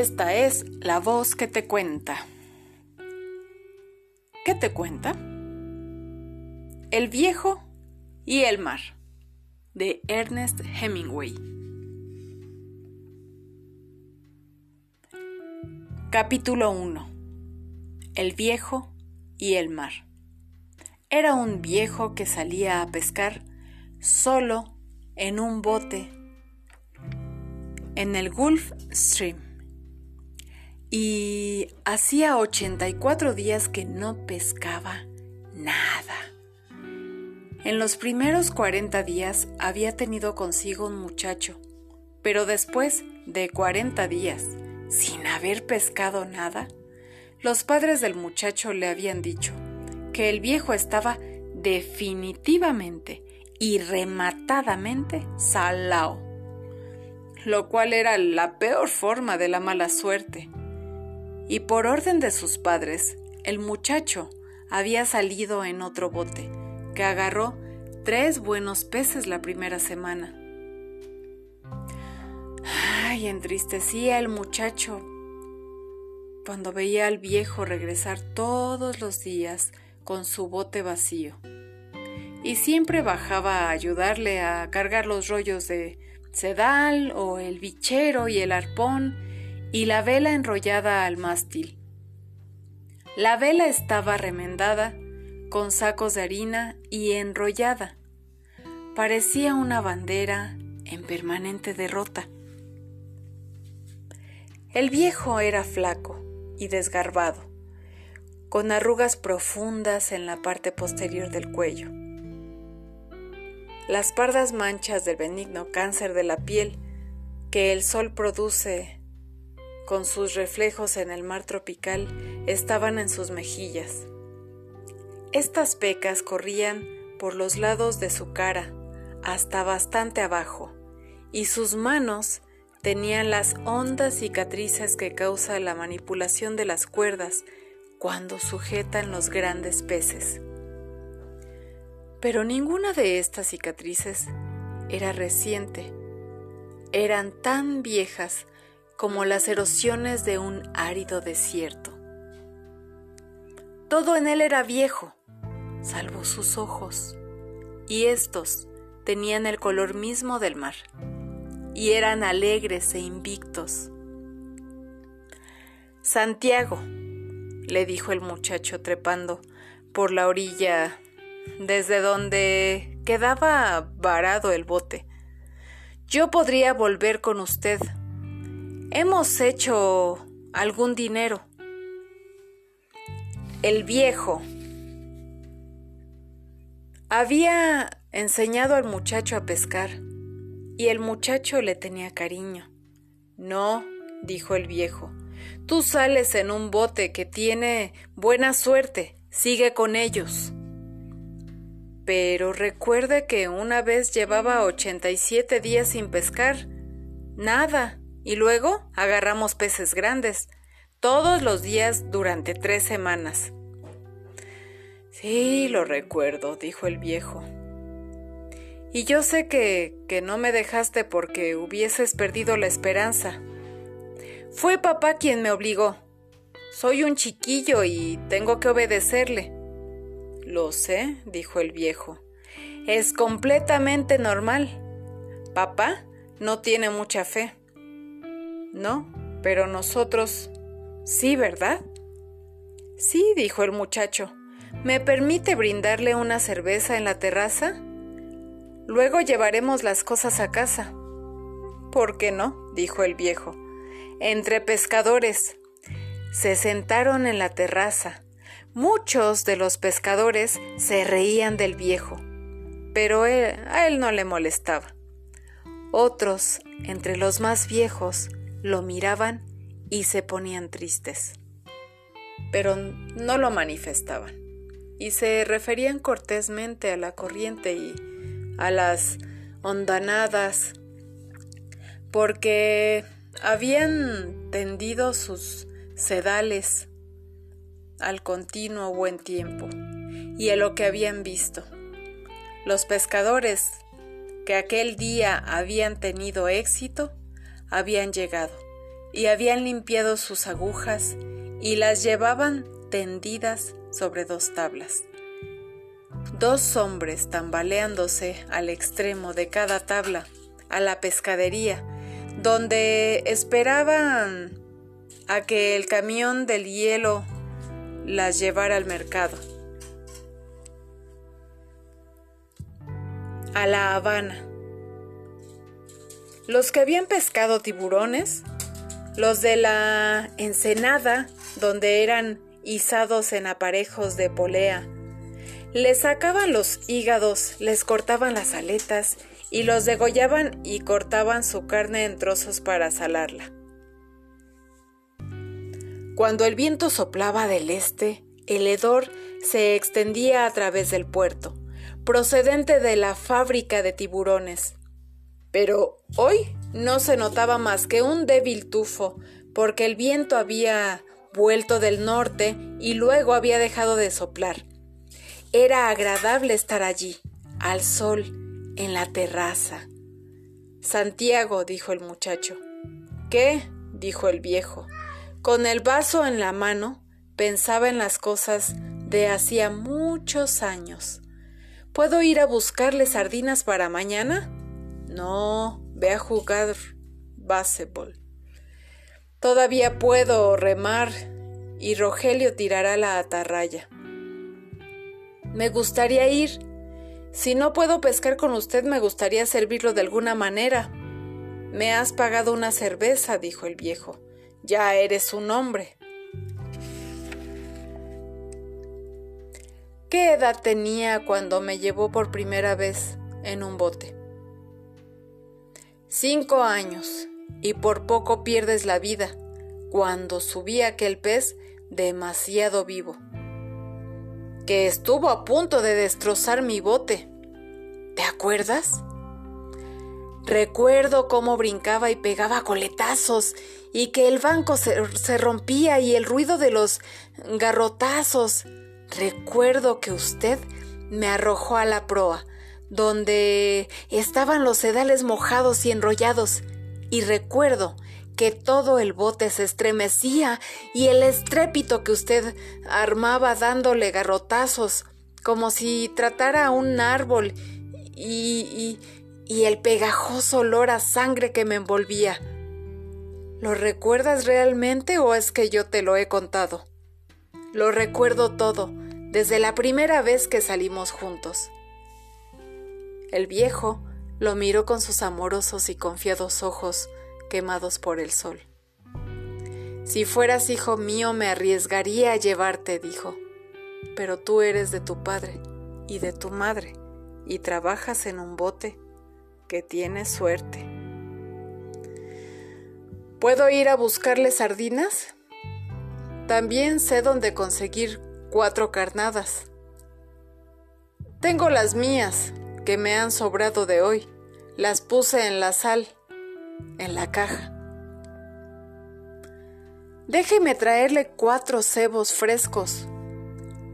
Esta es la voz que te cuenta. ¿Qué te cuenta? El viejo y el mar, de Ernest Hemingway. Capítulo 1. El viejo y el mar. Era un viejo que salía a pescar solo en un bote en el Gulf Stream y hacía 84 días que no pescaba nada. En los primeros 40 días había tenido consigo un muchacho, pero después de 40 días, sin haber pescado nada, los padres del muchacho le habían dicho que el viejo estaba definitivamente y rematadamente salao, lo cual era la peor forma de la mala suerte y por orden de sus padres, el muchacho había salido en otro bote, que agarró tres buenos peces la primera semana. Ay, entristecía el muchacho cuando veía al viejo regresar todos los días con su bote vacío. Y siempre bajaba a ayudarle a cargar los rollos de sedal o el bichero y el arpón y la vela enrollada al mástil. La vela estaba remendada con sacos de harina y enrollada. Parecía una bandera en permanente derrota. El viejo era flaco y desgarbado, con arrugas profundas en la parte posterior del cuello. Las pardas manchas del benigno cáncer de la piel que el sol produce con sus reflejos en el mar tropical, estaban en sus mejillas. Estas pecas corrían por los lados de su cara hasta bastante abajo, y sus manos tenían las hondas cicatrices que causa la manipulación de las cuerdas cuando sujetan los grandes peces. Pero ninguna de estas cicatrices era reciente. Eran tan viejas como las erosiones de un árido desierto. Todo en él era viejo, salvo sus ojos, y estos tenían el color mismo del mar, y eran alegres e invictos. Santiago, le dijo el muchacho trepando por la orilla desde donde quedaba varado el bote. Yo podría volver con usted hemos hecho algún dinero. El viejo había enseñado al muchacho a pescar y el muchacho le tenía cariño. No, dijo el viejo, tú sales en un bote que tiene buena suerte, sigue con ellos. Pero recuerde que una vez llevaba 87 días sin pescar. Nada. Y luego agarramos peces grandes, todos los días durante tres semanas. Sí, lo recuerdo, dijo el viejo. Y yo sé que, que no me dejaste porque hubieses perdido la esperanza. Fue papá quien me obligó. Soy un chiquillo y tengo que obedecerle. Lo sé, dijo el viejo. Es completamente normal. Papá no tiene mucha fe. No, pero nosotros... Sí, ¿verdad? Sí, dijo el muchacho. ¿Me permite brindarle una cerveza en la terraza? Luego llevaremos las cosas a casa. ¿Por qué no? dijo el viejo. Entre pescadores. Se sentaron en la terraza. Muchos de los pescadores se reían del viejo, pero a él no le molestaba. Otros, entre los más viejos, lo miraban y se ponían tristes, pero no lo manifestaban y se referían cortésmente a la corriente y a las ondanadas porque habían tendido sus sedales al continuo buen tiempo y a lo que habían visto. Los pescadores que aquel día habían tenido éxito habían llegado y habían limpiado sus agujas y las llevaban tendidas sobre dos tablas. Dos hombres tambaleándose al extremo de cada tabla, a la pescadería, donde esperaban a que el camión del hielo las llevara al mercado. A La Habana. Los que habían pescado tiburones, los de la ensenada, donde eran izados en aparejos de polea, les sacaban los hígados, les cortaban las aletas y los degollaban y cortaban su carne en trozos para salarla. Cuando el viento soplaba del este, el hedor se extendía a través del puerto, procedente de la fábrica de tiburones. Pero hoy no se notaba más que un débil tufo, porque el viento había vuelto del norte y luego había dejado de soplar. Era agradable estar allí, al sol, en la terraza. Santiago, dijo el muchacho. ¿Qué? dijo el viejo. Con el vaso en la mano, pensaba en las cosas de hacía muchos años. ¿Puedo ir a buscarle sardinas para mañana? No, ve a jugar baseball. Todavía puedo remar y Rogelio tirará la atarraya. Me gustaría ir. Si no puedo pescar con usted, me gustaría servirlo de alguna manera. Me has pagado una cerveza, dijo el viejo. Ya eres un hombre. ¿Qué edad tenía cuando me llevó por primera vez en un bote? Cinco años, y por poco pierdes la vida cuando subí aquel pez demasiado vivo que estuvo a punto de destrozar mi bote. ¿Te acuerdas? Recuerdo cómo brincaba y pegaba coletazos y que el banco se, rompía y el ruido de los garrotazos. Recuerdo que usted me arrojó a la proa, donde estaban los sedales mojados y enrollados, y recuerdo que todo el bote se estremecía y el estrépito que usted armaba dándole garrotazos, como si tratara un árbol, y, y el pegajoso olor a sangre que me envolvía. ¿Lo recuerdas realmente o es que yo te lo he contado? Lo recuerdo todo, desde la primera vez que salimos juntos. El viejo lo miró con sus amorosos y confiados ojos, quemados por el sol. Si fueras hijo mío me arriesgaría a llevarte, dijo, pero tú eres de tu padre y de tu madre y trabajas en un bote que tiene suerte. ¿Puedo ir a buscarle sardinas? También sé dónde conseguir cuatro carnadas. Tengo las mías, que me han sobrado de hoy. Las puse en la sal en la caja. Déjeme traerle cuatro cebos frescos.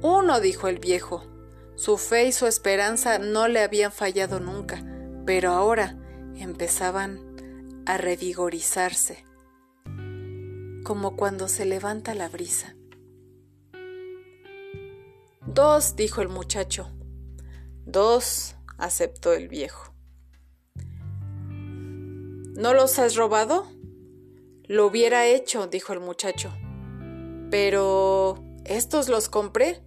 Uno, dijo el viejo. Su fe y su esperanza no le habían fallado nunca, pero ahora empezaban a revigorizarse, como cuando se levanta la brisa. Dos, dijo el muchacho. Dos, aceptó el viejo. ¿No los has robado? Lo hubiera hecho, dijo el muchacho. Pero... ¿Estos los compré?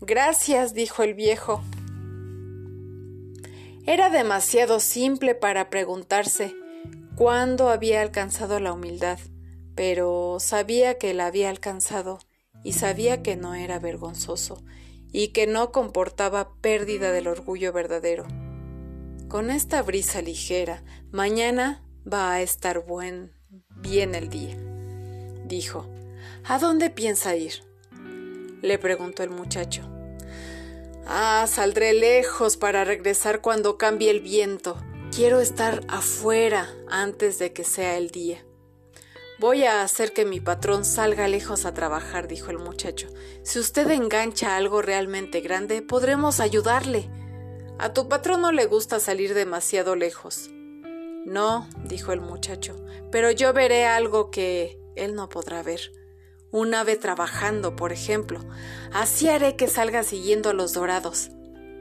Gracias, dijo el viejo. Era demasiado simple para preguntarse cuándo había alcanzado la humildad, pero sabía que la había alcanzado y sabía que no era vergonzoso y que no comportaba pérdida del orgullo verdadero. Con esta brisa ligera, mañana va a estar buen, bien el día. Dijo, ¿A dónde piensa ir? Le preguntó el muchacho. Ah, saldré lejos para regresar cuando cambie el viento. Quiero estar afuera antes de que sea el día. Voy a hacer que mi patrón salga lejos a trabajar, dijo el muchacho. Si usted engancha algo realmente grande, podremos ayudarle. A tu patrón no le gusta salir demasiado lejos. No, dijo el muchacho, pero yo veré algo que él no podrá ver. Un ave trabajando, por ejemplo. Así haré que salga siguiendo a los dorados.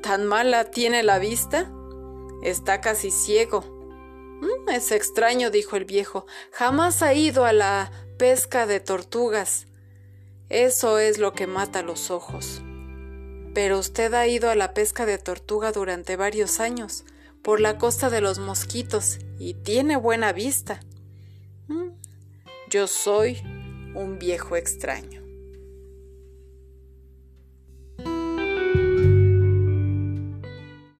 ¿Tan mala tiene la vista? Está casi ciego. Mm, es extraño, dijo el viejo. Jamás ha ido a la pesca de tortugas. Eso es lo que mata los ojos. Pero usted ha ido a la pesca de tortuga durante varios años, por la costa de los mosquitos, y tiene buena vista. Mm, yo soy un viejo extraño.